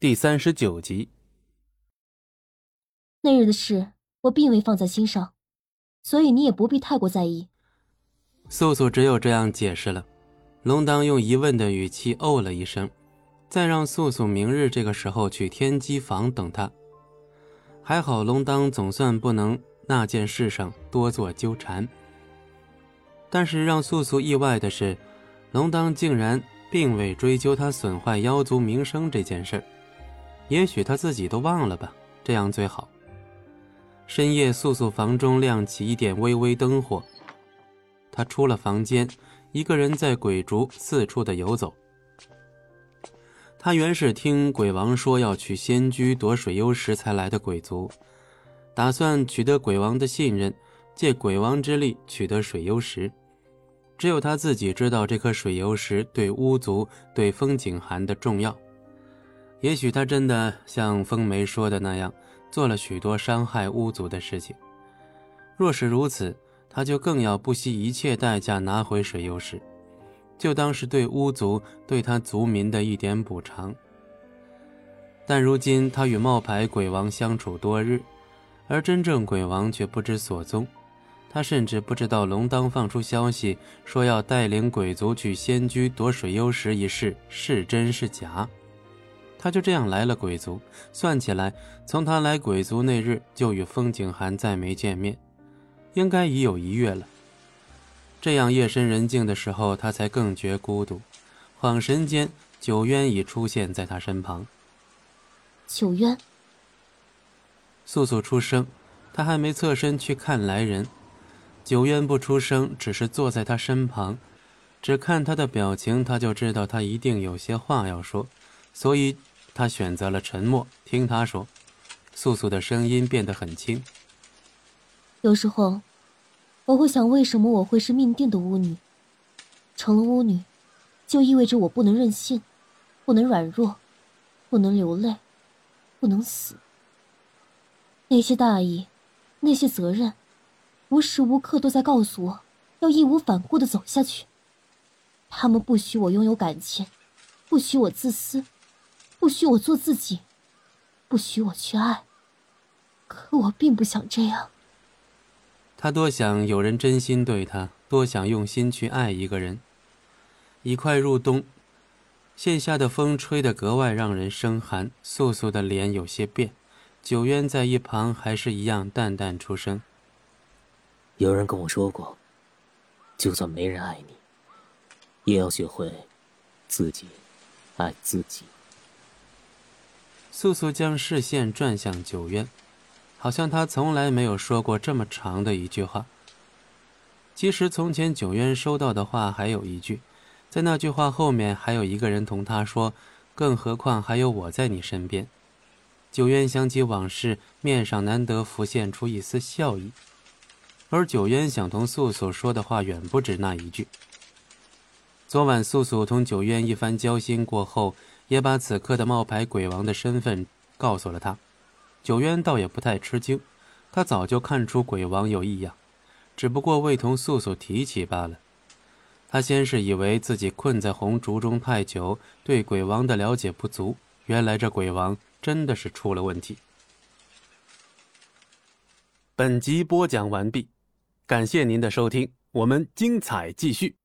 第三十九集。那日的事，我并未放在心上，所以你也不必太过在意。素素只有这样解释了。龙当用疑问的语气哦了一声，再让素素明日这个时候去天机房等他。还好龙当总算不能那件事上多做纠缠。但是让素素意外的是，龙当竟然并未追究他损坏妖族名声这件事。也许他自己都忘了吧，这样最好。深夜，素素房中亮起一点微微灯火。他出了房间，一个人在鬼竹四处的游走。他原是听鬼王说要去仙居夺水幽石才来的鬼族，打算取得鬼王的信任，借鬼王之力取得水幽石。只有他自己知道这颗水幽石对巫族、对风景寒的重要。也许他真的像风梅说的那样，做了许多伤害巫族的事情。若是如此，他就更要不惜一切代价拿回水幽石，就当是对巫族、对他族民的一点补偿。但如今他与冒牌鬼王相处多日，而真正鬼王却不知所踪。他甚至不知道龙当放出消息说要带领鬼族去仙居夺水幽石一事是真是假。他就这样来了鬼族，算起来，从他来鬼族那日就与风景寒再没见面，应该已有一月了。这样夜深人静的时候，他才更觉孤独。恍神间，九渊已出现在他身旁。九渊，素素出声，他还没侧身去看来人。九渊不出声，只是坐在他身旁，只看他的表情，他就知道他一定有些话要说，所以。他选择了沉默，听他说。素素的声音变得很轻。有时候，我会想，为什么我会是命定的巫女？成了巫女，就意味着我不能任性，不能软弱，不能流泪，不能死。那些大义，那些责任，无时无刻都在告诉我，要义无反顾的走下去。他们不许我拥有感情，不许我自私。不许我做自己，不许我去爱。可我并不想这样。他多想有人真心对他，多想用心去爱一个人。已快入冬，线下的风吹得格外让人生寒。素素的脸有些变，九渊在一旁还是一样淡淡出声：“有人跟我说过，就算没人爱你，也要学会自己爱自己。”素素将视线转向九渊，好像他从来没有说过这么长的一句话。其实从前九渊收到的话还有一句，在那句话后面还有一个人同他说：“更何况还有我在你身边。”九渊想起往事，面上难得浮现出一丝笑意。而九渊想同素素说的话远不止那一句。昨晚素素同九渊一番交心过后。也把此刻的冒牌鬼王的身份告诉了他，九渊倒也不太吃惊，他早就看出鬼王有异样，只不过未同素素提起罢了。他先是以为自己困在红烛中太久，对鬼王的了解不足，原来这鬼王真的是出了问题。本集播讲完毕，感谢您的收听，我们精彩继续。